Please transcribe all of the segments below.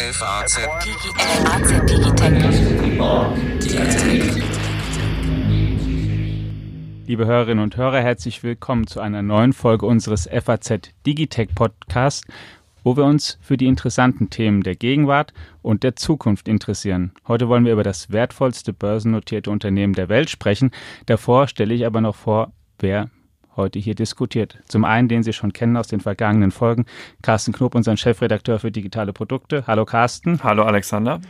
FAZ Liebe Hörerinnen und Hörer, herzlich willkommen zu einer neuen Folge unseres FAZ Digitech Podcast, wo wir uns für die interessanten Themen der Gegenwart und der Zukunft interessieren. Heute wollen wir über das wertvollste börsennotierte Unternehmen der Welt sprechen. Davor stelle ich aber noch vor, wer heute hier diskutiert. Zum einen, den Sie schon kennen aus den vergangenen Folgen, Carsten Knob, unseren Chefredakteur für digitale Produkte. Hallo Carsten. Hallo Alexander.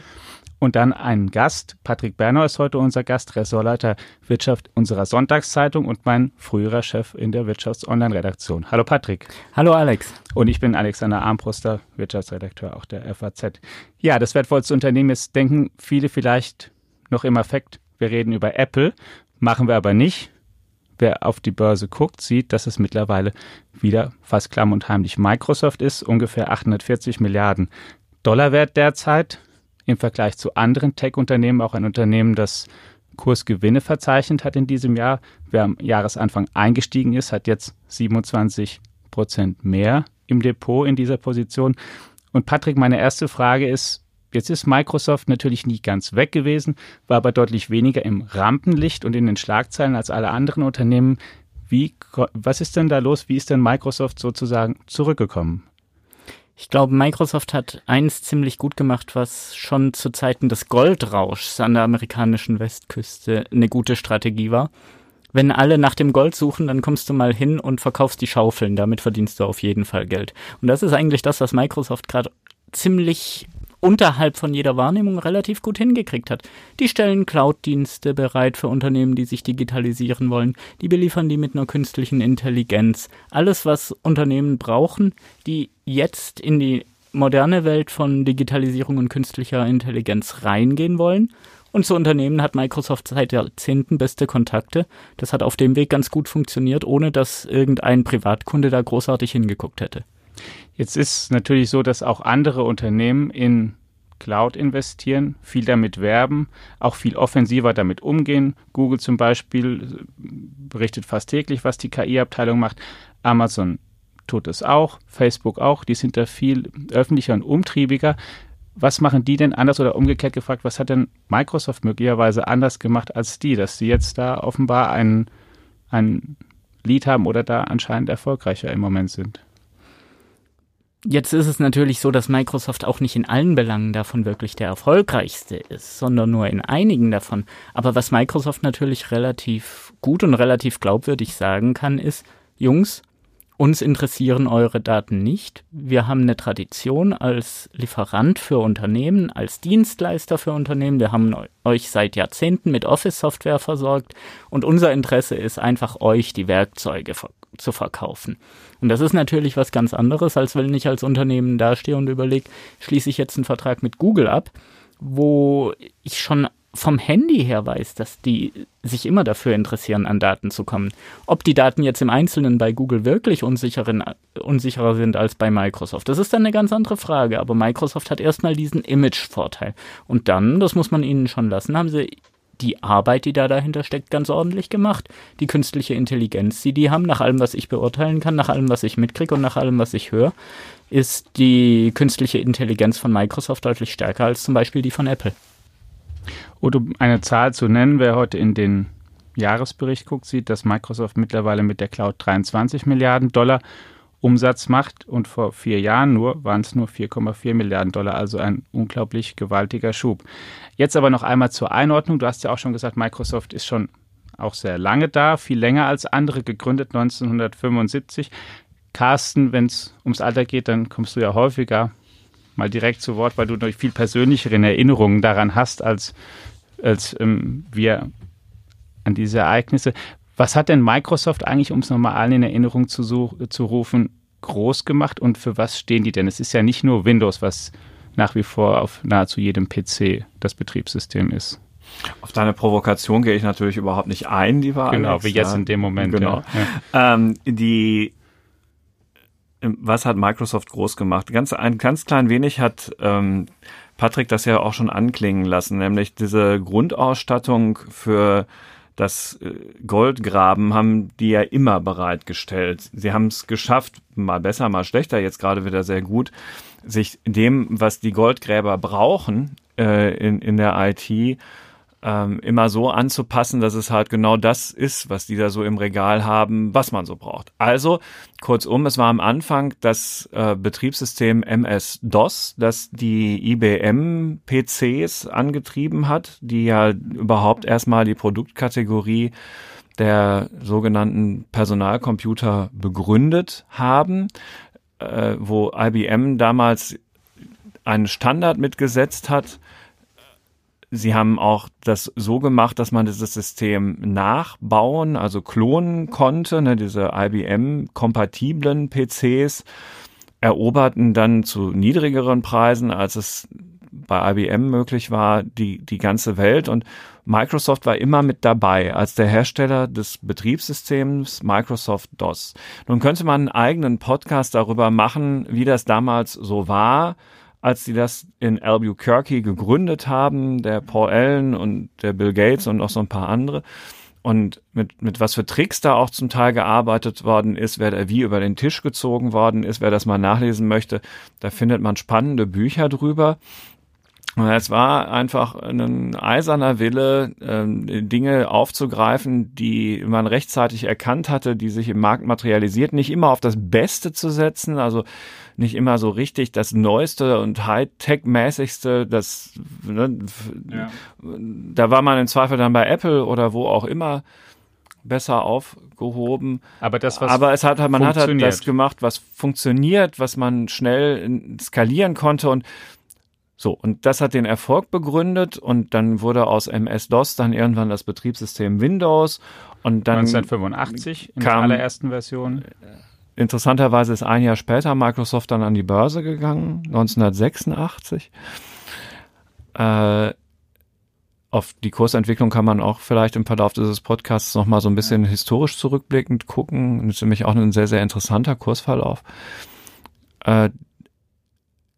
Und dann ein Gast. Patrick Bernau ist heute unser Gast, Ressortleiter Wirtschaft unserer Sonntagszeitung und mein früherer Chef in der Wirtschafts-Online-Redaktion. Hallo Patrick. Hallo Alex. Und ich bin Alexander Armbruster, Wirtschaftsredakteur auch der FAZ. Ja, das wertvollste Unternehmen ist, denken viele vielleicht noch im Affekt. Wir reden über Apple, machen wir aber nicht wer auf die Börse guckt, sieht, dass es mittlerweile wieder fast klamm und heimlich Microsoft ist, ungefähr 840 Milliarden Dollar wert derzeit. Im Vergleich zu anderen Tech-Unternehmen auch ein Unternehmen, das Kursgewinne verzeichnet hat in diesem Jahr. Wer am Jahresanfang eingestiegen ist, hat jetzt 27 Prozent mehr im Depot in dieser Position. Und Patrick, meine erste Frage ist, Jetzt ist Microsoft natürlich nie ganz weg gewesen, war aber deutlich weniger im Rampenlicht und in den Schlagzeilen als alle anderen Unternehmen. Wie, was ist denn da los? Wie ist denn Microsoft sozusagen zurückgekommen? Ich glaube, Microsoft hat eins ziemlich gut gemacht, was schon zu Zeiten des Goldrauschs an der amerikanischen Westküste eine gute Strategie war. Wenn alle nach dem Gold suchen, dann kommst du mal hin und verkaufst die Schaufeln. Damit verdienst du auf jeden Fall Geld. Und das ist eigentlich das, was Microsoft gerade ziemlich unterhalb von jeder Wahrnehmung relativ gut hingekriegt hat. Die stellen Cloud-Dienste bereit für Unternehmen, die sich digitalisieren wollen. Die beliefern die mit einer künstlichen Intelligenz. Alles, was Unternehmen brauchen, die jetzt in die moderne Welt von Digitalisierung und künstlicher Intelligenz reingehen wollen. Und zu Unternehmen hat Microsoft seit Jahrzehnten beste Kontakte. Das hat auf dem Weg ganz gut funktioniert, ohne dass irgendein Privatkunde da großartig hingeguckt hätte. Jetzt ist natürlich so, dass auch andere Unternehmen in Cloud investieren, viel damit werben, auch viel offensiver damit umgehen. Google zum Beispiel berichtet fast täglich, was die KI-Abteilung macht. Amazon tut es auch, Facebook auch. Die sind da viel öffentlicher und umtriebiger. Was machen die denn anders oder umgekehrt gefragt, was hat denn Microsoft möglicherweise anders gemacht als die, dass sie jetzt da offenbar ein, ein Lied haben oder da anscheinend erfolgreicher im Moment sind? Jetzt ist es natürlich so, dass Microsoft auch nicht in allen Belangen davon wirklich der erfolgreichste ist, sondern nur in einigen davon. Aber was Microsoft natürlich relativ gut und relativ glaubwürdig sagen kann, ist, Jungs, uns interessieren eure Daten nicht. Wir haben eine Tradition als Lieferant für Unternehmen, als Dienstleister für Unternehmen. Wir haben euch seit Jahrzehnten mit Office-Software versorgt und unser Interesse ist einfach, euch die Werkzeuge zu verkaufen. Und das ist natürlich was ganz anderes, als wenn ich als Unternehmen dastehe und überlege, schließe ich jetzt einen Vertrag mit Google ab, wo ich schon vom Handy her weiß, dass die sich immer dafür interessieren, an Daten zu kommen. Ob die Daten jetzt im Einzelnen bei Google wirklich unsicherer sind als bei Microsoft, das ist dann eine ganz andere Frage. Aber Microsoft hat erstmal diesen Image-Vorteil. Und dann, das muss man ihnen schon lassen, haben sie die Arbeit, die da dahinter steckt, ganz ordentlich gemacht. Die künstliche Intelligenz, die die haben, nach allem, was ich beurteilen kann, nach allem, was ich mitkriege und nach allem, was ich höre, ist die künstliche Intelligenz von Microsoft deutlich stärker als zum Beispiel die von Apple. Oder um eine Zahl zu nennen, wer heute in den Jahresbericht guckt, sieht, dass Microsoft mittlerweile mit der Cloud 23 Milliarden Dollar Umsatz macht und vor vier Jahren nur waren es nur 4,4 Milliarden Dollar, also ein unglaublich gewaltiger Schub. Jetzt aber noch einmal zur Einordnung. Du hast ja auch schon gesagt, Microsoft ist schon auch sehr lange da, viel länger als andere, gegründet 1975. Carsten, wenn es ums Alter geht, dann kommst du ja häufiger mal direkt zu Wort, weil du noch viel persönlichere Erinnerungen daran hast, als, als ähm, wir an diese Ereignisse. Was hat denn Microsoft eigentlich, um es nochmal allen in Erinnerung zu, zu rufen, groß gemacht und für was stehen die denn? Es ist ja nicht nur Windows, was nach wie vor auf nahezu jedem PC das Betriebssystem ist. Auf deine Provokation gehe ich natürlich überhaupt nicht ein, lieber Genau, Alex, wie jetzt ja. in dem Moment. Genau. Ja. Ähm, die was hat Microsoft groß gemacht? Ganz, ein ganz klein wenig hat ähm, Patrick das ja auch schon anklingen lassen, nämlich diese Grundausstattung für das äh, Goldgraben haben die ja immer bereitgestellt. Sie haben es geschafft, mal besser, mal schlechter, jetzt gerade wieder sehr gut, sich dem, was die Goldgräber brauchen äh, in, in der IT, ähm, immer so anzupassen, dass es halt genau das ist, was die da so im Regal haben, was man so braucht. Also, kurzum, es war am Anfang das äh, Betriebssystem MS-DOS, das die IBM-PCs angetrieben hat, die ja überhaupt erstmal die Produktkategorie der sogenannten Personalcomputer begründet haben, äh, wo IBM damals einen Standard mitgesetzt hat, Sie haben auch das so gemacht, dass man dieses System nachbauen, also klonen konnte. Ne, diese IBM-kompatiblen PCs eroberten dann zu niedrigeren Preisen, als es bei IBM möglich war, die, die ganze Welt. Und Microsoft war immer mit dabei als der Hersteller des Betriebssystems Microsoft DOS. Nun könnte man einen eigenen Podcast darüber machen, wie das damals so war als sie das in Albuquerque gegründet haben, der Paul Allen und der Bill Gates und noch so ein paar andere. Und mit, mit was für Tricks da auch zum Teil gearbeitet worden ist, wer da wie über den Tisch gezogen worden ist, wer das mal nachlesen möchte, da findet man spannende Bücher drüber. Und es war einfach ein eiserner Wille, ähm, Dinge aufzugreifen, die man rechtzeitig erkannt hatte, die sich im Markt materialisiert, nicht immer auf das Beste zu setzen, also nicht immer so richtig das Neueste und Hightech-mäßigste, das, ne, ja. da war man im Zweifel dann bei Apple oder wo auch immer besser aufgehoben. Aber das, was Aber es hat, man hat halt das gemacht, was funktioniert, was man schnell skalieren konnte und so, und das hat den Erfolg begründet und dann wurde aus MS-DOS dann irgendwann das Betriebssystem Windows und dann 1985 in kam, der allerersten Version. Interessanterweise ist ein Jahr später Microsoft dann an die Börse gegangen, 1986. Äh, auf die Kursentwicklung kann man auch vielleicht im Verlauf dieses Podcasts nochmal so ein bisschen historisch zurückblickend gucken. Das ist nämlich auch ein sehr, sehr interessanter Kursverlauf. Äh,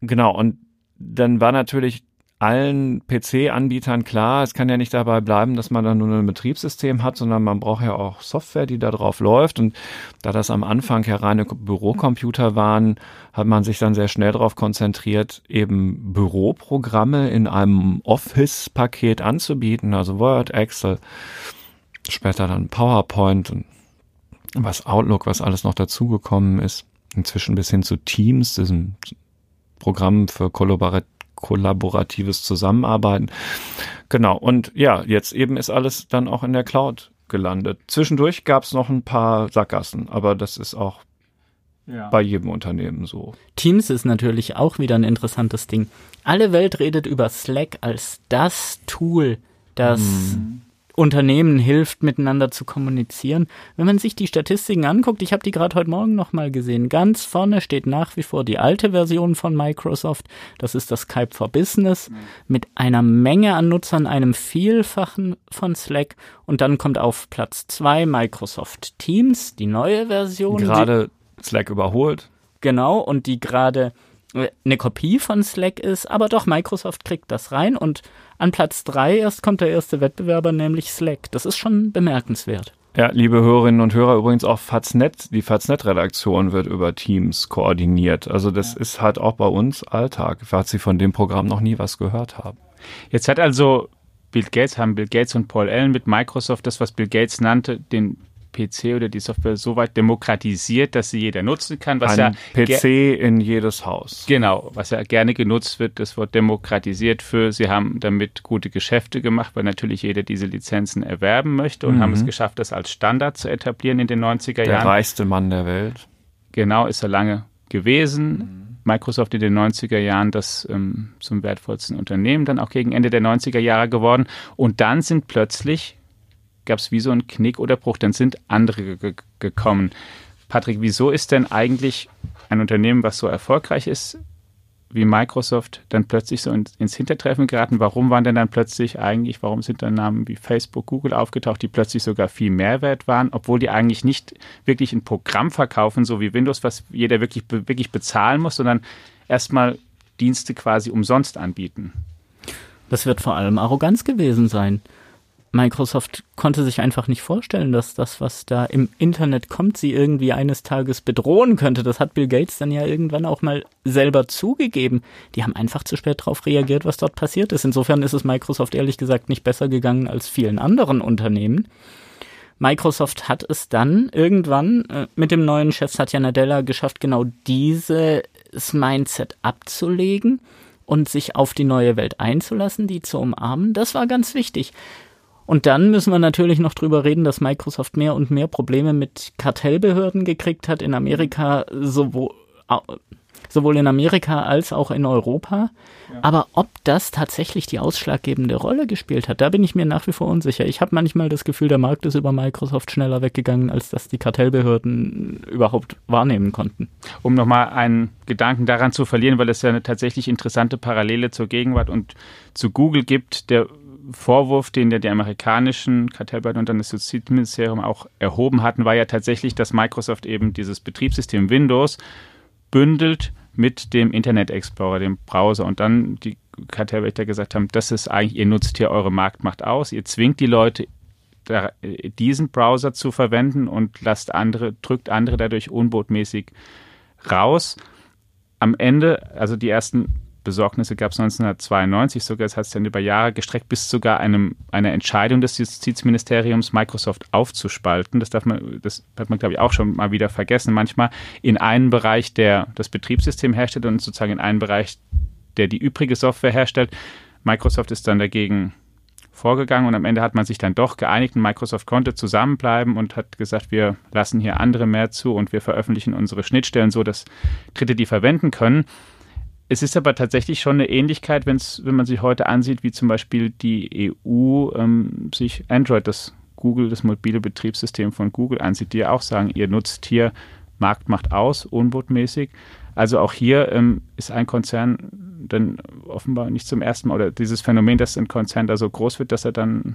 genau, und dann war natürlich allen PC-Anbietern klar, es kann ja nicht dabei bleiben, dass man dann nur ein Betriebssystem hat, sondern man braucht ja auch Software, die da drauf läuft. Und da das am Anfang ja reine Bürocomputer waren, hat man sich dann sehr schnell darauf konzentriert, eben Büroprogramme in einem Office-Paket anzubieten, also Word, Excel, später dann PowerPoint und was Outlook, was alles noch dazugekommen ist. Inzwischen bis hin zu Teams, diesem Programm für kollaboratives Zusammenarbeiten. Genau, und ja, jetzt eben ist alles dann auch in der Cloud gelandet. Zwischendurch gab es noch ein paar Sackgassen, aber das ist auch ja. bei jedem Unternehmen so. Teams ist natürlich auch wieder ein interessantes Ding. Alle Welt redet über Slack als das Tool, das mhm. Unternehmen hilft, miteinander zu kommunizieren. Wenn man sich die Statistiken anguckt, ich habe die gerade heute Morgen nochmal gesehen, ganz vorne steht nach wie vor die alte Version von Microsoft, das ist das Skype for Business, mit einer Menge an Nutzern, einem Vielfachen von Slack und dann kommt auf Platz zwei Microsoft Teams, die neue Version. Gerade Slack überholt. Genau, und die gerade eine Kopie von Slack ist, aber doch, Microsoft kriegt das rein und an Platz drei erst kommt der erste Wettbewerber, nämlich Slack. Das ist schon bemerkenswert. Ja, liebe Hörerinnen und Hörer, übrigens auch Faznet, die Faznet-Redaktion wird über Teams koordiniert. Also das ja. ist halt auch bei uns Alltag, falls Sie von dem Programm noch nie was gehört haben. Jetzt hat also Bill Gates, haben Bill Gates und Paul Allen mit Microsoft das, was Bill Gates nannte, den PC oder die Software so weit demokratisiert, dass sie jeder nutzen kann. Was Ein ja PC in jedes Haus. Genau, was ja gerne genutzt wird, das Wort demokratisiert für, sie haben damit gute Geschäfte gemacht, weil natürlich jeder diese Lizenzen erwerben möchte und mhm. haben es geschafft, das als Standard zu etablieren in den 90er der Jahren. Der reichste Mann der Welt. Genau, ist er lange gewesen. Mhm. Microsoft in den 90er Jahren das ähm, zum wertvollsten Unternehmen, dann auch gegen Ende der 90er Jahre geworden. Und dann sind plötzlich gab es wie so einen Knick oder Bruch, dann sind andere ge gekommen. Patrick, wieso ist denn eigentlich ein Unternehmen, was so erfolgreich ist wie Microsoft, dann plötzlich so ins, Hintertreffen geraten? Warum waren denn dann plötzlich eigentlich, warum sind dann Namen wie Facebook, Google aufgetaucht, die plötzlich sogar viel Mehrwert waren, obwohl die eigentlich nicht wirklich ein Programm verkaufen, so wie Windows, was jeder wirklich, wirklich bezahlen muss, sondern erstmal Dienste quasi umsonst anbieten? Das wird vor allem Arroganz gewesen sein. Microsoft konnte sich einfach nicht vorstellen, dass das, was da im Internet kommt, sie irgendwie eines Tages bedrohen könnte. Das hat Bill Gates dann ja irgendwann auch mal selber zugegeben. Die haben einfach zu spät darauf reagiert, was dort passiert ist. Insofern ist es Microsoft ehrlich gesagt nicht besser gegangen als vielen anderen Unternehmen. Microsoft hat es dann irgendwann äh, mit dem neuen Chef Satya Nadella geschafft, genau dieses Mindset abzulegen und sich auf die neue Welt einzulassen, die zu umarmen. Das war ganz wichtig. Und dann müssen wir natürlich noch drüber reden, dass Microsoft mehr und mehr Probleme mit Kartellbehörden gekriegt hat in Amerika, sowohl, sowohl in Amerika als auch in Europa. Ja. Aber ob das tatsächlich die ausschlaggebende Rolle gespielt hat, da bin ich mir nach wie vor unsicher. Ich habe manchmal das Gefühl, der Markt ist über Microsoft schneller weggegangen, als dass die Kartellbehörden überhaupt wahrnehmen konnten. Um nochmal einen Gedanken daran zu verlieren, weil es ja eine tatsächlich interessante Parallele zur Gegenwart und zu Google gibt, der Vorwurf, den ja die amerikanischen Kartellbehörden und dann das Justizministerium auch erhoben hatten, war ja tatsächlich, dass Microsoft eben dieses Betriebssystem Windows bündelt mit dem Internet Explorer, dem Browser. Und dann die Kartellwächter gesagt haben, das ist eigentlich, ihr nutzt hier eure Marktmacht aus, ihr zwingt die Leute, diesen Browser zu verwenden und lasst andere, drückt andere dadurch unbotmäßig raus. Am Ende, also die ersten Besorgnisse gab es 1992 sogar, es hat sich dann über Jahre gestreckt, bis sogar einem, einer Entscheidung des Justizministeriums, Microsoft aufzuspalten. Das darf man, das hat man, glaube ich, auch schon mal wieder vergessen. Manchmal in einen Bereich, der das Betriebssystem herstellt und sozusagen in einen Bereich, der die übrige Software herstellt. Microsoft ist dann dagegen vorgegangen und am Ende hat man sich dann doch geeinigt und Microsoft konnte zusammenbleiben und hat gesagt, wir lassen hier andere mehr zu und wir veröffentlichen unsere Schnittstellen so, dass Dritte die verwenden können. Es ist aber tatsächlich schon eine Ähnlichkeit, wenn's, wenn man sich heute ansieht, wie zum Beispiel die EU ähm, sich Android, das Google, das mobile Betriebssystem von Google ansieht, die ja auch sagen, ihr nutzt hier Marktmacht aus, unbotmäßig. Also auch hier ähm, ist ein Konzern dann offenbar nicht zum ersten Mal, oder dieses Phänomen, dass ein Konzern da so groß wird, dass er dann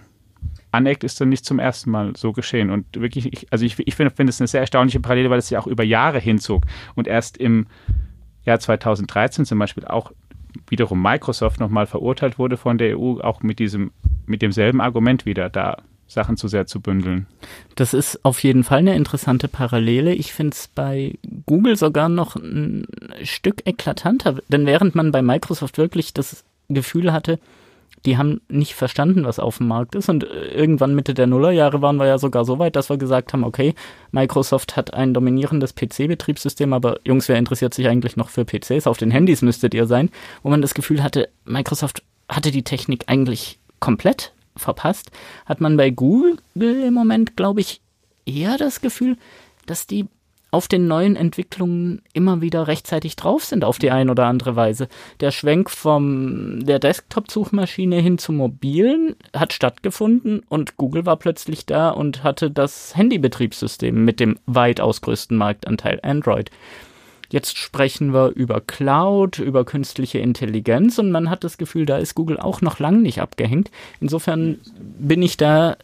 aneckt, ist dann nicht zum ersten Mal so geschehen. Und wirklich, ich, also ich, ich finde find es eine sehr erstaunliche Parallele, weil es ja auch über Jahre hinzog und erst im Jahr 2013 zum Beispiel auch wiederum Microsoft nochmal verurteilt wurde von der EU, auch mit diesem, mit demselben Argument wieder da Sachen zu sehr zu bündeln. Das ist auf jeden Fall eine interessante Parallele. Ich finde es bei Google sogar noch ein Stück eklatanter, denn während man bei Microsoft wirklich das Gefühl hatte, die haben nicht verstanden, was auf dem Markt ist. Und äh, irgendwann Mitte der Nullerjahre waren wir ja sogar so weit, dass wir gesagt haben, okay, Microsoft hat ein dominierendes PC-Betriebssystem, aber Jungs, wer interessiert sich eigentlich noch für PCs? Auf den Handys müsstet ihr sein, wo man das Gefühl hatte, Microsoft hatte die Technik eigentlich komplett verpasst. Hat man bei Google im Moment, glaube ich, eher das Gefühl, dass die auf den neuen Entwicklungen immer wieder rechtzeitig drauf sind auf die eine oder andere Weise. Der Schwenk vom der Desktop-Suchmaschine hin zum mobilen hat stattgefunden und Google war plötzlich da und hatte das Handybetriebssystem mit dem weitaus größten Marktanteil Android. Jetzt sprechen wir über Cloud, über künstliche Intelligenz und man hat das Gefühl, da ist Google auch noch lang nicht abgehängt. Insofern bin ich da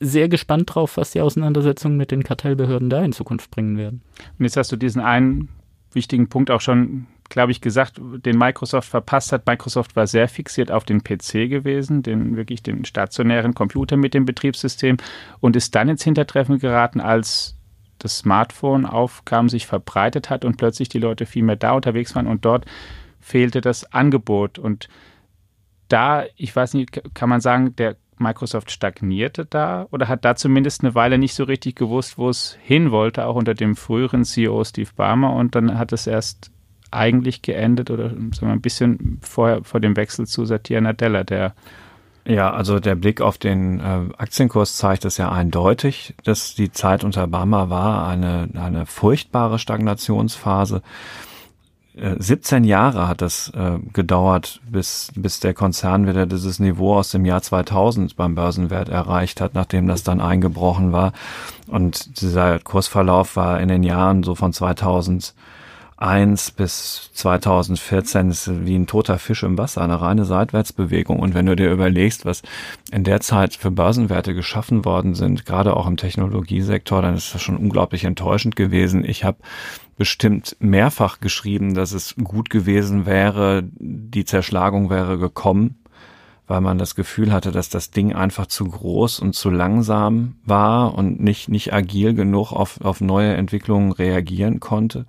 sehr gespannt drauf, was die Auseinandersetzungen mit den Kartellbehörden da in Zukunft bringen werden. Und jetzt hast du diesen einen wichtigen Punkt auch schon, glaube ich, gesagt, den Microsoft verpasst hat. Microsoft war sehr fixiert auf den PC gewesen, den wirklich den stationären Computer mit dem Betriebssystem und ist dann ins Hintertreffen geraten, als das Smartphone aufkam, sich verbreitet hat und plötzlich die Leute viel mehr da unterwegs waren und dort fehlte das Angebot und da, ich weiß nicht, kann man sagen, der Microsoft stagnierte da oder hat da zumindest eine Weile nicht so richtig gewusst, wo es hin wollte, auch unter dem früheren CEO Steve Barmer und dann hat es erst eigentlich geendet oder sagen wir, ein bisschen vorher vor dem Wechsel zu Satya Nadella, der ja, also der Blick auf den äh, Aktienkurs zeigt es ja eindeutig, dass die Zeit unter Barmer war eine, eine furchtbare Stagnationsphase. 17 äh, Jahre hat das äh, gedauert, bis, bis der Konzern wieder dieses Niveau aus dem Jahr 2000 beim Börsenwert erreicht hat, nachdem das dann eingebrochen war. Und dieser Kursverlauf war in den Jahren so von 2001 bis 2014 ist wie ein toter Fisch im Wasser, eine reine Seitwärtsbewegung. Und wenn du dir überlegst, was in der Zeit für Börsenwerte geschaffen worden sind, gerade auch im Technologiesektor, dann ist das schon unglaublich enttäuschend gewesen. Ich habe bestimmt mehrfach geschrieben, dass es gut gewesen wäre, die Zerschlagung wäre gekommen, weil man das Gefühl hatte, dass das Ding einfach zu groß und zu langsam war und nicht, nicht agil genug auf, auf neue Entwicklungen reagieren konnte.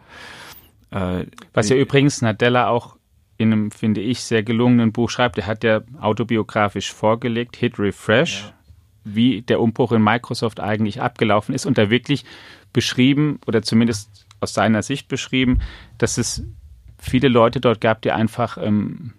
Äh, Was ja übrigens Nadella auch in einem, finde ich, sehr gelungenen Buch schreibt. Er hat ja autobiografisch vorgelegt, Hit Refresh, ja. wie der Umbruch in Microsoft eigentlich abgelaufen ist und da wirklich beschrieben oder zumindest aus seiner Sicht beschrieben, dass es viele Leute dort gab, die einfach ähm,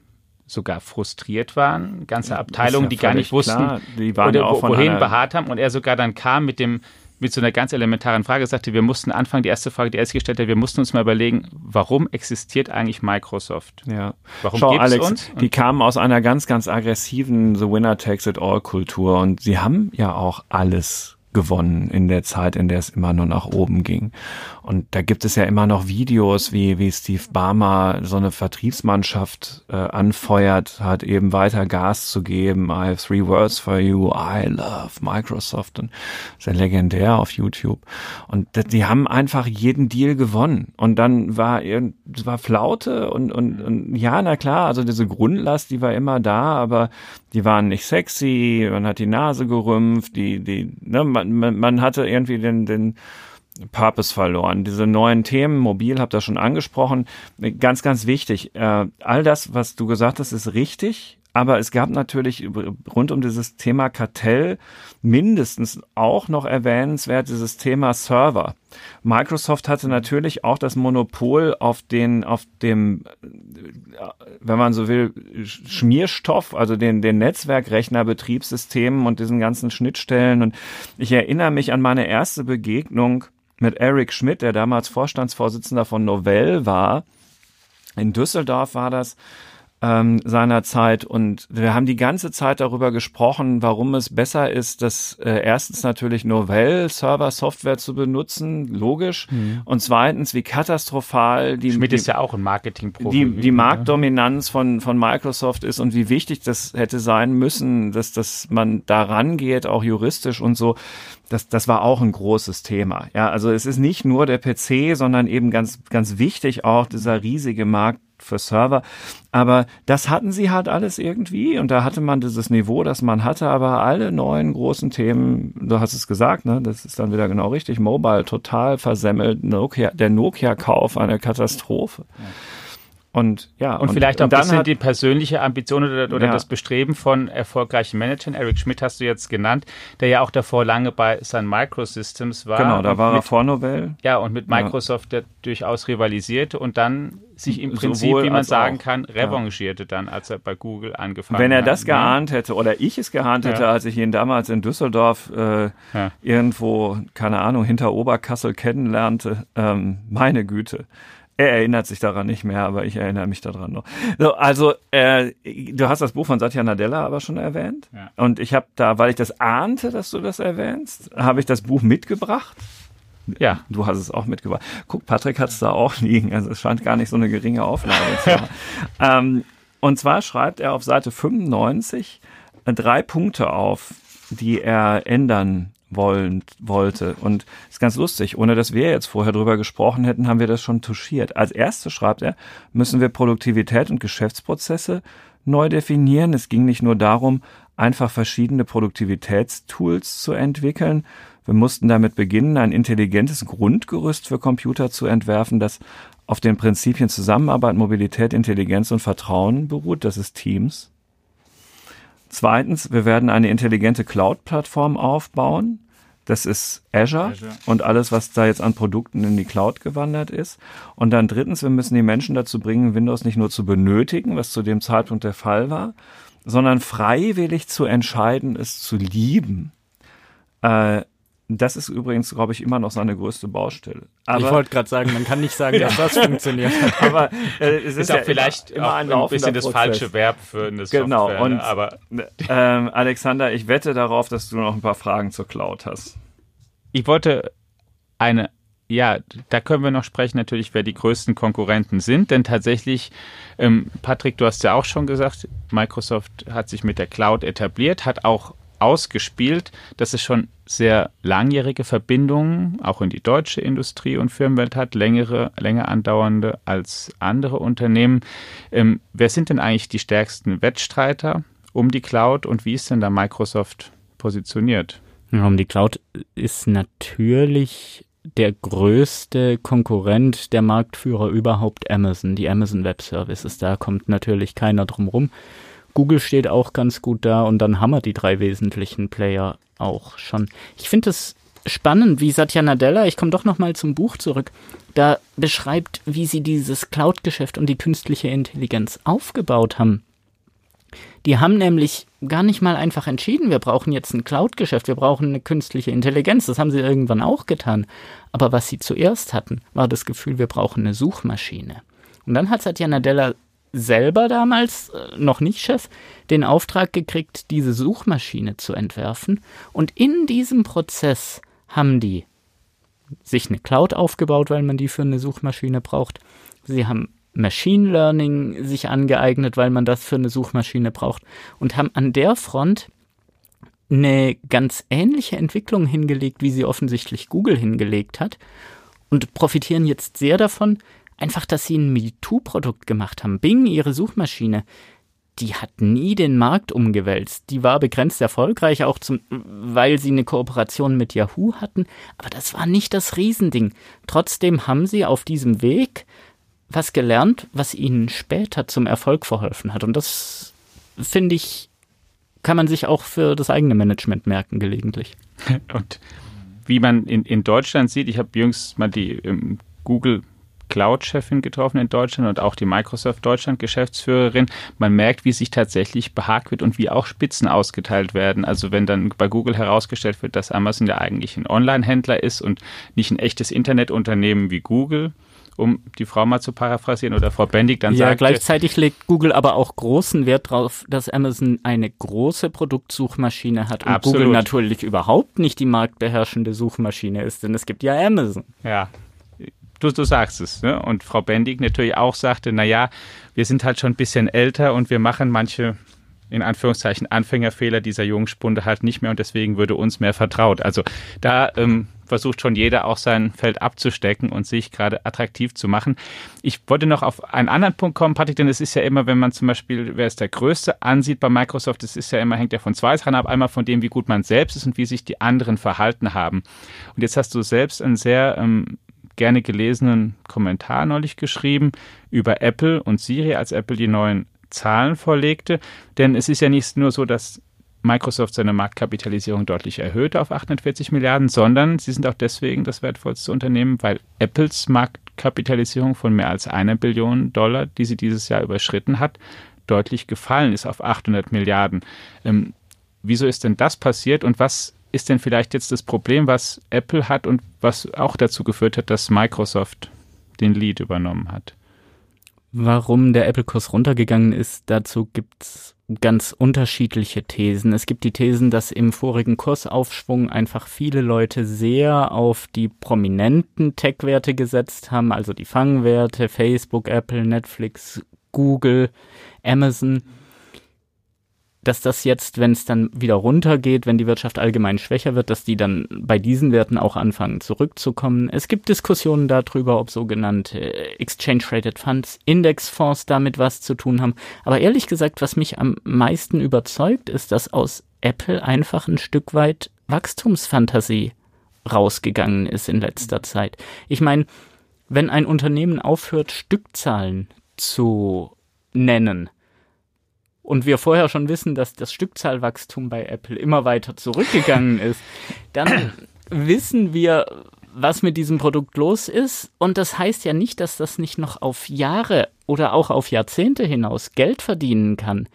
sogar frustriert waren, ganze Abteilungen, ja die gar nicht wussten, klar. die waren ja auch wohin beharrt haben und er sogar dann kam mit dem mit so einer ganz elementaren Frage sagte, wir mussten anfangen, die erste Frage, die er sich gestellt hat, wir mussten uns mal überlegen, warum existiert eigentlich Microsoft? Ja. Warum Schau, Alex, uns? die kamen aus einer ganz, ganz aggressiven The Winner Takes It All Kultur und sie haben ja auch alles gewonnen in der Zeit, in der es immer nur nach oben ging. Und da gibt es ja immer noch Videos, wie, wie Steve Barmer so eine Vertriebsmannschaft äh, anfeuert, hat eben weiter Gas zu geben. I have three words for you. I love Microsoft. Und sehr legendär auf YouTube. Und die haben einfach jeden Deal gewonnen. Und dann war, war Flaute und, und, und ja, na klar, also diese Grundlast, die war immer da, aber die waren nicht sexy, man hat die Nase gerümpft, die, die, ne, man, man, hatte irgendwie den, den Purpose verloren. Diese neuen Themen, mobil, habt ihr schon angesprochen, ganz, ganz wichtig. Äh, all das, was du gesagt hast, ist richtig, aber es gab natürlich rund um dieses Thema Kartell mindestens auch noch erwähnenswert dieses Thema Server. Microsoft hatte natürlich auch das Monopol auf den, auf dem, wenn man so will, Schmierstoff, also den, den Netzwerkrechnerbetriebssystemen und diesen ganzen Schnittstellen. Und ich erinnere mich an meine erste Begegnung mit Eric Schmidt, der damals Vorstandsvorsitzender von Novell war. In Düsseldorf war das ähm, seiner Zeit und wir haben die ganze Zeit darüber gesprochen, warum es besser ist, dass äh, erstens natürlich Novell Server Software zu benutzen, logisch, mhm. und zweitens wie katastrophal die Schmidt die, ist ja auch ein Marketing die, die Marktdominanz von von Microsoft ist und wie wichtig das hätte sein müssen, dass dass man da rangeht, auch juristisch und so. Das, das war auch ein großes Thema. Ja, also es ist nicht nur der PC, sondern eben ganz, ganz wichtig auch dieser riesige Markt für Server. Aber das hatten sie halt alles irgendwie und da hatte man dieses Niveau, das man hatte, aber alle neuen großen Themen, du hast es gesagt, ne, das ist dann wieder genau richtig, Mobile total versemmelt, Nokia, der Nokia-Kauf eine Katastrophe. Ja. Und ja, und, und vielleicht auch und ein bisschen die persönliche Ambition oder, oder ja. das Bestreben von erfolgreichen Managern. Eric Schmidt hast du jetzt genannt, der ja auch davor lange bei Sun Microsystems war. Genau, da war mit, er vor Novell. Ja, und mit Microsoft ja. der durchaus rivalisierte und dann sich im Prinzip, Sowohl wie man sagen auch. kann, revanchierte ja. dann, als er bei Google angefangen hat. Wenn er hat. das ne? geahnt hätte oder ich es geahnt hätte, als ich ihn damals in Düsseldorf äh, irgendwo, keine Ahnung, hinter Oberkassel kennenlernte, ähm, meine Güte er erinnert sich daran nicht mehr, aber ich erinnere mich daran noch. So, also, äh, du hast das Buch von Satya Nadella aber schon erwähnt. Ja. Und ich habe da, weil ich das ahnte, dass du das erwähnst, habe ich das Buch mitgebracht. Ja. Du hast es auch mitgebracht. Guck, Patrick hat es da auch liegen. Also es scheint gar nicht so eine geringe Auflage zu haben. ähm, und zwar schreibt er auf Seite 95 drei Punkte auf, die er ändern wollen, wollte. Und ist ganz lustig, ohne dass wir jetzt vorher drüber gesprochen hätten, haben wir das schon touchiert. Als erstes schreibt er, müssen wir Produktivität und Geschäftsprozesse neu definieren. Es ging nicht nur darum, einfach verschiedene Produktivitätstools zu entwickeln. Wir mussten damit beginnen, ein intelligentes Grundgerüst für Computer zu entwerfen, das auf den Prinzipien Zusammenarbeit, Mobilität, Intelligenz und Vertrauen beruht. Das ist Teams. Zweitens, wir werden eine intelligente Cloud-Plattform aufbauen. Das ist Azure, Azure, und alles, was da jetzt an Produkten in die Cloud gewandert ist. Und dann drittens, wir müssen die Menschen dazu bringen, Windows nicht nur zu benötigen, was zu dem Zeitpunkt der Fall war, sondern freiwillig zu entscheiden, es zu lieben. Äh, das ist übrigens, glaube ich, immer noch seine größte Baustelle. Aber, ich wollte gerade sagen, man kann nicht sagen, dass das funktioniert. Aber äh, es ist, ist auch ja vielleicht immer, immer ein, ein bisschen das falsche Verb für eine genau. Software. Genau. Und aber ähm, Alexander, ich wette darauf, dass du noch ein paar Fragen zur Cloud hast. Ich wollte eine ja, da können wir noch sprechen, natürlich, wer die größten Konkurrenten sind. Denn tatsächlich, ähm, Patrick, du hast ja auch schon gesagt, Microsoft hat sich mit der Cloud etabliert, hat auch ausgespielt, dass es schon sehr langjährige Verbindungen auch in die deutsche Industrie und Firmenwelt hat, längere, länger andauernde als andere Unternehmen. Ähm, wer sind denn eigentlich die stärksten Wettstreiter? um die Cloud und wie ist denn da Microsoft positioniert? Um die Cloud ist natürlich der größte Konkurrent, der Marktführer überhaupt Amazon, die Amazon Web Services. Da kommt natürlich keiner drum rum. Google steht auch ganz gut da und dann haben wir die drei wesentlichen Player auch schon. Ich finde es spannend, wie Satya Nadella, ich komme doch nochmal zum Buch zurück, da beschreibt, wie sie dieses Cloud-Geschäft und die künstliche Intelligenz aufgebaut haben. Die haben nämlich gar nicht mal einfach entschieden, wir brauchen jetzt ein Cloud-Geschäft, wir brauchen eine künstliche Intelligenz. Das haben sie irgendwann auch getan. Aber was sie zuerst hatten, war das Gefühl, wir brauchen eine Suchmaschine. Und dann hat Satya Nadella selber damals, äh, noch nicht Chef, den Auftrag gekriegt, diese Suchmaschine zu entwerfen. Und in diesem Prozess haben die sich eine Cloud aufgebaut, weil man die für eine Suchmaschine braucht. Sie haben Machine Learning sich angeeignet, weil man das für eine Suchmaschine braucht und haben an der Front eine ganz ähnliche Entwicklung hingelegt, wie sie offensichtlich Google hingelegt hat und profitieren jetzt sehr davon, einfach, dass sie ein MeToo-Produkt gemacht haben. Bing, ihre Suchmaschine, die hat nie den Markt umgewälzt. Die war begrenzt erfolgreich, auch zum, weil sie eine Kooperation mit Yahoo hatten. Aber das war nicht das Riesending. Trotzdem haben sie auf diesem Weg was gelernt, was ihnen später zum Erfolg verholfen hat. Und das finde ich, kann man sich auch für das eigene Management merken, gelegentlich. Und wie man in, in Deutschland sieht, ich habe jüngst mal die ähm, Google Cloud-Chefin getroffen in Deutschland und auch die Microsoft Deutschland-Geschäftsführerin. Man merkt, wie sich tatsächlich behagt wird und wie auch Spitzen ausgeteilt werden. Also wenn dann bei Google herausgestellt wird, dass Amazon ja eigentlich ein Online-Händler ist und nicht ein echtes Internetunternehmen wie Google, um die Frau mal zu paraphrasieren oder Frau Bendig dann ja, sagt. Gleichzeitig legt Google aber auch großen Wert darauf, dass Amazon eine große Produktsuchmaschine hat und Absolut. Google natürlich überhaupt nicht die marktbeherrschende Suchmaschine ist, denn es gibt ja Amazon. Ja, du, du sagst es. Ne? Und Frau Bendig natürlich auch sagte, naja, wir sind halt schon ein bisschen älter und wir machen manche in Anführungszeichen Anfängerfehler dieser jungen Spunde halt nicht mehr und deswegen würde uns mehr vertraut. Also da ähm, versucht schon jeder auch sein Feld abzustecken und sich gerade attraktiv zu machen. Ich wollte noch auf einen anderen Punkt kommen, Patrick, denn es ist ja immer, wenn man zum Beispiel, wer ist der Größte, ansieht bei Microsoft, es ist ja immer, hängt ja von zwei Sachen ab. Einmal von dem, wie gut man selbst ist und wie sich die anderen verhalten haben. Und jetzt hast du selbst einen sehr ähm, gerne gelesenen Kommentar neulich geschrieben über Apple und Siri, als Apple die neuen Zahlen vorlegte. Denn es ist ja nicht nur so, dass Microsoft seine Marktkapitalisierung deutlich erhöht auf 840 Milliarden, sondern sie sind auch deswegen das wertvollste Unternehmen, weil Apples Marktkapitalisierung von mehr als einer Billion Dollar, die sie dieses Jahr überschritten hat, deutlich gefallen ist auf 800 Milliarden. Ähm, wieso ist denn das passiert und was ist denn vielleicht jetzt das Problem, was Apple hat und was auch dazu geführt hat, dass Microsoft den Lead übernommen hat? Warum der Apple-Kurs runtergegangen ist, dazu gibt's ganz unterschiedliche Thesen. Es gibt die Thesen, dass im vorigen Kursaufschwung einfach viele Leute sehr auf die prominenten Tech-Werte gesetzt haben, also die Fangwerte, Facebook, Apple, Netflix, Google, Amazon dass das jetzt, wenn es dann wieder runtergeht, wenn die Wirtschaft allgemein schwächer wird, dass die dann bei diesen Werten auch anfangen zurückzukommen. Es gibt Diskussionen darüber, ob sogenannte Exchange-Rated Funds, Indexfonds damit was zu tun haben. Aber ehrlich gesagt, was mich am meisten überzeugt, ist, dass aus Apple einfach ein Stück weit Wachstumsfantasie rausgegangen ist in letzter Zeit. Ich meine, wenn ein Unternehmen aufhört, Stückzahlen zu nennen, und wir vorher schon wissen, dass das Stückzahlwachstum bei Apple immer weiter zurückgegangen ist, dann wissen wir, was mit diesem Produkt los ist. Und das heißt ja nicht, dass das nicht noch auf Jahre oder auch auf Jahrzehnte hinaus Geld verdienen kann.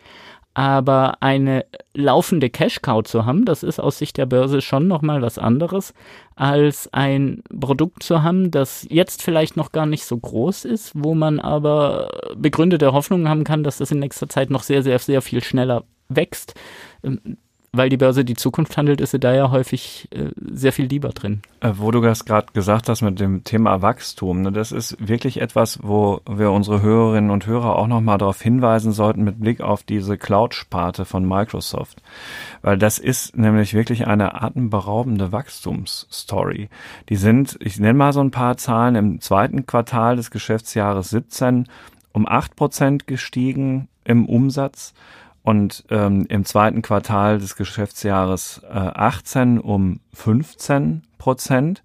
Aber eine laufende Cash-Cow zu haben, das ist aus Sicht der Börse schon nochmal was anderes, als ein Produkt zu haben, das jetzt vielleicht noch gar nicht so groß ist, wo man aber begründete Hoffnungen haben kann, dass das in nächster Zeit noch sehr, sehr, sehr viel schneller wächst. Weil die Börse die Zukunft handelt, ist sie da ja häufig äh, sehr viel lieber drin. Äh, wo du das gerade gesagt hast mit dem Thema Wachstum, ne, das ist wirklich etwas, wo wir unsere Hörerinnen und Hörer auch nochmal darauf hinweisen sollten mit Blick auf diese Cloud-Sparte von Microsoft. Weil das ist nämlich wirklich eine atemberaubende Wachstumsstory. Die sind, ich nenne mal so ein paar Zahlen, im zweiten Quartal des Geschäftsjahres 17 um acht Prozent gestiegen im Umsatz und ähm, im zweiten Quartal des Geschäftsjahres äh, 18 um 15 Prozent.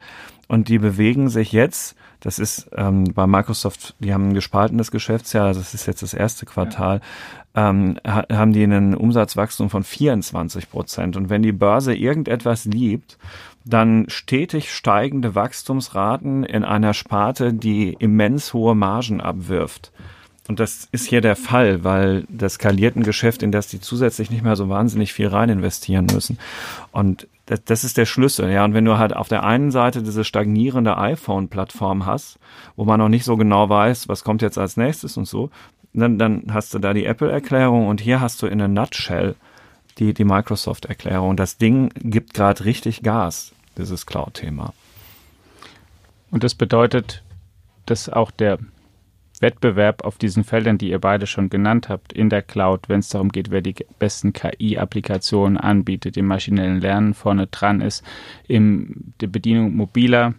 Und die bewegen sich jetzt, das ist ähm, bei Microsoft, die haben ein gespaltenes Geschäftsjahr, das ist jetzt das erste Quartal, ja. ähm, haben die einen Umsatzwachstum von 24 Prozent. Und wenn die Börse irgendetwas liebt, dann stetig steigende Wachstumsraten in einer Sparte, die immens hohe Margen abwirft. Und das ist hier der Fall, weil das skalierten Geschäft, in das die zusätzlich nicht mehr so wahnsinnig viel rein investieren müssen. Und das, das ist der Schlüssel, ja. Und wenn du halt auf der einen Seite diese stagnierende iPhone-Plattform hast, wo man noch nicht so genau weiß, was kommt jetzt als nächstes und so, dann, dann hast du da die Apple-Erklärung und hier hast du in a nutshell die, die Microsoft-Erklärung. Das Ding gibt gerade richtig Gas, dieses Cloud-Thema. Und das bedeutet, dass auch der Wettbewerb auf diesen Feldern, die ihr beide schon genannt habt, in der Cloud, wenn es darum geht, wer die besten KI-Applikationen anbietet, im maschinellen Lernen vorne dran ist, in der Bedienung mobiler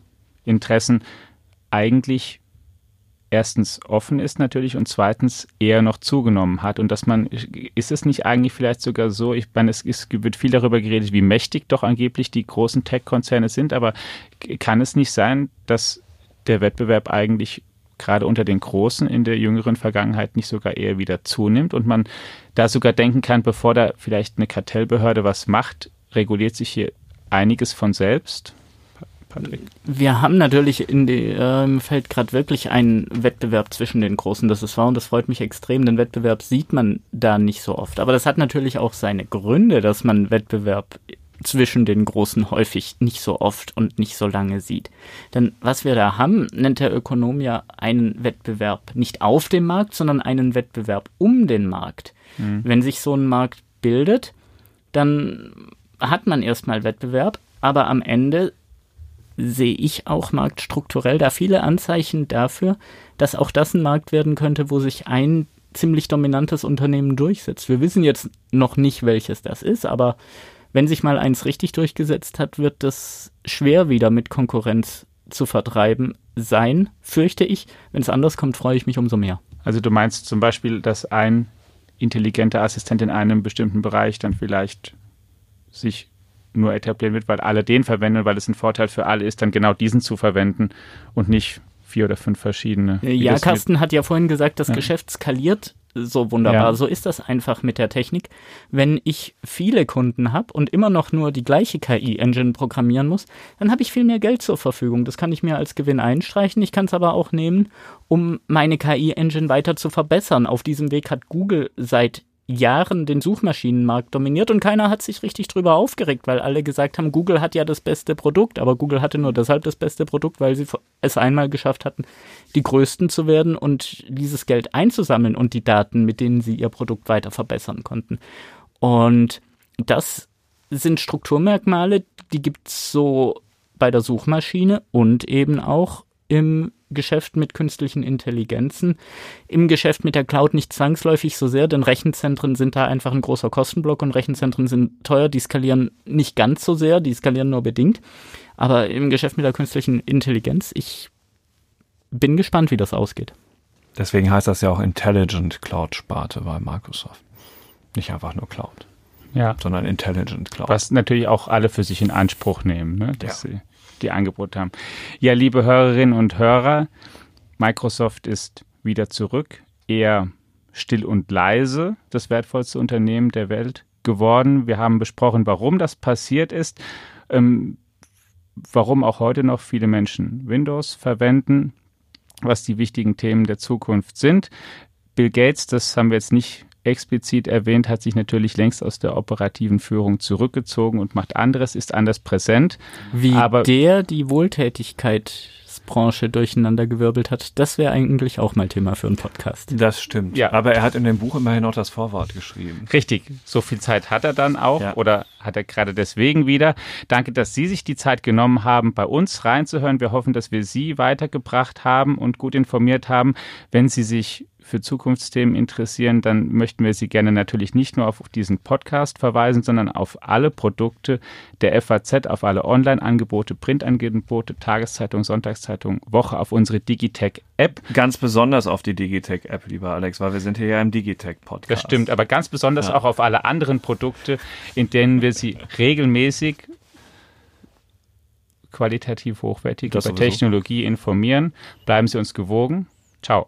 Interessen, eigentlich erstens offen ist natürlich und zweitens eher noch zugenommen hat. Und dass man ist es nicht eigentlich vielleicht sogar so ich meine es, es wird viel darüber geredet wie mächtig doch angeblich die großen Tech-Konzerne sind aber kann es nicht sein dass der Wettbewerb eigentlich gerade unter den Großen in der jüngeren Vergangenheit nicht sogar eher wieder zunimmt und man da sogar denken kann, bevor da vielleicht eine Kartellbehörde was macht, reguliert sich hier einiges von selbst? Patrick. Wir haben natürlich in dem äh, Feld gerade wirklich einen Wettbewerb zwischen den Großen. Das ist wahr und das freut mich extrem. Den Wettbewerb sieht man da nicht so oft. Aber das hat natürlich auch seine Gründe, dass man Wettbewerb zwischen den Großen häufig nicht so oft und nicht so lange sieht. Denn was wir da haben, nennt der Ökonom ja einen Wettbewerb nicht auf dem Markt, sondern einen Wettbewerb um den Markt. Mhm. Wenn sich so ein Markt bildet, dann hat man erstmal Wettbewerb, aber am Ende sehe ich auch marktstrukturell da viele Anzeichen dafür, dass auch das ein Markt werden könnte, wo sich ein ziemlich dominantes Unternehmen durchsetzt. Wir wissen jetzt noch nicht, welches das ist, aber wenn sich mal eins richtig durchgesetzt hat, wird das schwer wieder mit Konkurrenz zu vertreiben sein, fürchte ich. Wenn es anders kommt, freue ich mich umso mehr. Also du meinst zum Beispiel, dass ein intelligenter Assistent in einem bestimmten Bereich dann vielleicht sich nur etablieren wird, weil alle den verwenden, weil es ein Vorteil für alle ist, dann genau diesen zu verwenden und nicht vier oder fünf verschiedene. Ja, Carsten hat ja vorhin gesagt, das ja. Geschäft skaliert so wunderbar. Ja. So ist das einfach mit der Technik. Wenn ich viele Kunden habe und immer noch nur die gleiche KI-Engine programmieren muss, dann habe ich viel mehr Geld zur Verfügung. Das kann ich mir als Gewinn einstreichen. Ich kann es aber auch nehmen, um meine KI-Engine weiter zu verbessern. Auf diesem Weg hat Google seit Jahren den Suchmaschinenmarkt dominiert und keiner hat sich richtig drüber aufgeregt, weil alle gesagt haben, Google hat ja das beste Produkt, aber Google hatte nur deshalb das beste Produkt, weil sie es einmal geschafft hatten, die Größten zu werden und dieses Geld einzusammeln und die Daten, mit denen sie ihr Produkt weiter verbessern konnten. Und das sind Strukturmerkmale, die gibt es so bei der Suchmaschine und eben auch im Geschäft mit künstlichen Intelligenzen. Im Geschäft mit der Cloud nicht zwangsläufig so sehr, denn Rechenzentren sind da einfach ein großer Kostenblock und Rechenzentren sind teuer, die skalieren nicht ganz so sehr, die skalieren nur bedingt. Aber im Geschäft mit der künstlichen Intelligenz, ich bin gespannt, wie das ausgeht. Deswegen heißt das ja auch Intelligent Cloud Sparte bei Microsoft. Nicht einfach nur Cloud. Ja. Sondern Intelligent Cloud. Was natürlich auch alle für sich in Anspruch nehmen, ne? dass ja. sie die Angebote haben. Ja, liebe Hörerinnen und Hörer, Microsoft ist wieder zurück, eher still und leise, das wertvollste Unternehmen der Welt geworden. Wir haben besprochen, warum das passiert ist, ähm, warum auch heute noch viele Menschen Windows verwenden, was die wichtigen Themen der Zukunft sind. Bill Gates, das haben wir jetzt nicht explizit erwähnt, hat sich natürlich längst aus der operativen Führung zurückgezogen und macht anderes, ist anders präsent. Wie aber der die Wohltätigkeit Branche durcheinandergewirbelt hat. Das wäre eigentlich auch mal Thema für einen Podcast. Das stimmt. Ja. Aber er hat in dem Buch immerhin noch das Vorwort geschrieben. Richtig. So viel Zeit hat er dann auch ja. oder hat er gerade deswegen wieder. Danke, dass Sie sich die Zeit genommen haben, bei uns reinzuhören. Wir hoffen, dass wir Sie weitergebracht haben und gut informiert haben. Wenn Sie sich für Zukunftsthemen interessieren, dann möchten wir Sie gerne natürlich nicht nur auf diesen Podcast verweisen, sondern auf alle Produkte der FAZ, auf alle Online-Angebote, Printangebote, Tageszeitung, Sonntagszeitung, Woche, auf unsere Digitech-App. Ganz besonders auf die Digitech-App, lieber Alex, weil wir sind hier ja im Digitech-Podcast. Das stimmt, aber ganz besonders ja. auch auf alle anderen Produkte, in denen wir Sie regelmäßig qualitativ hochwertig das über sowieso. Technologie informieren. Bleiben Sie uns gewogen. Ciao.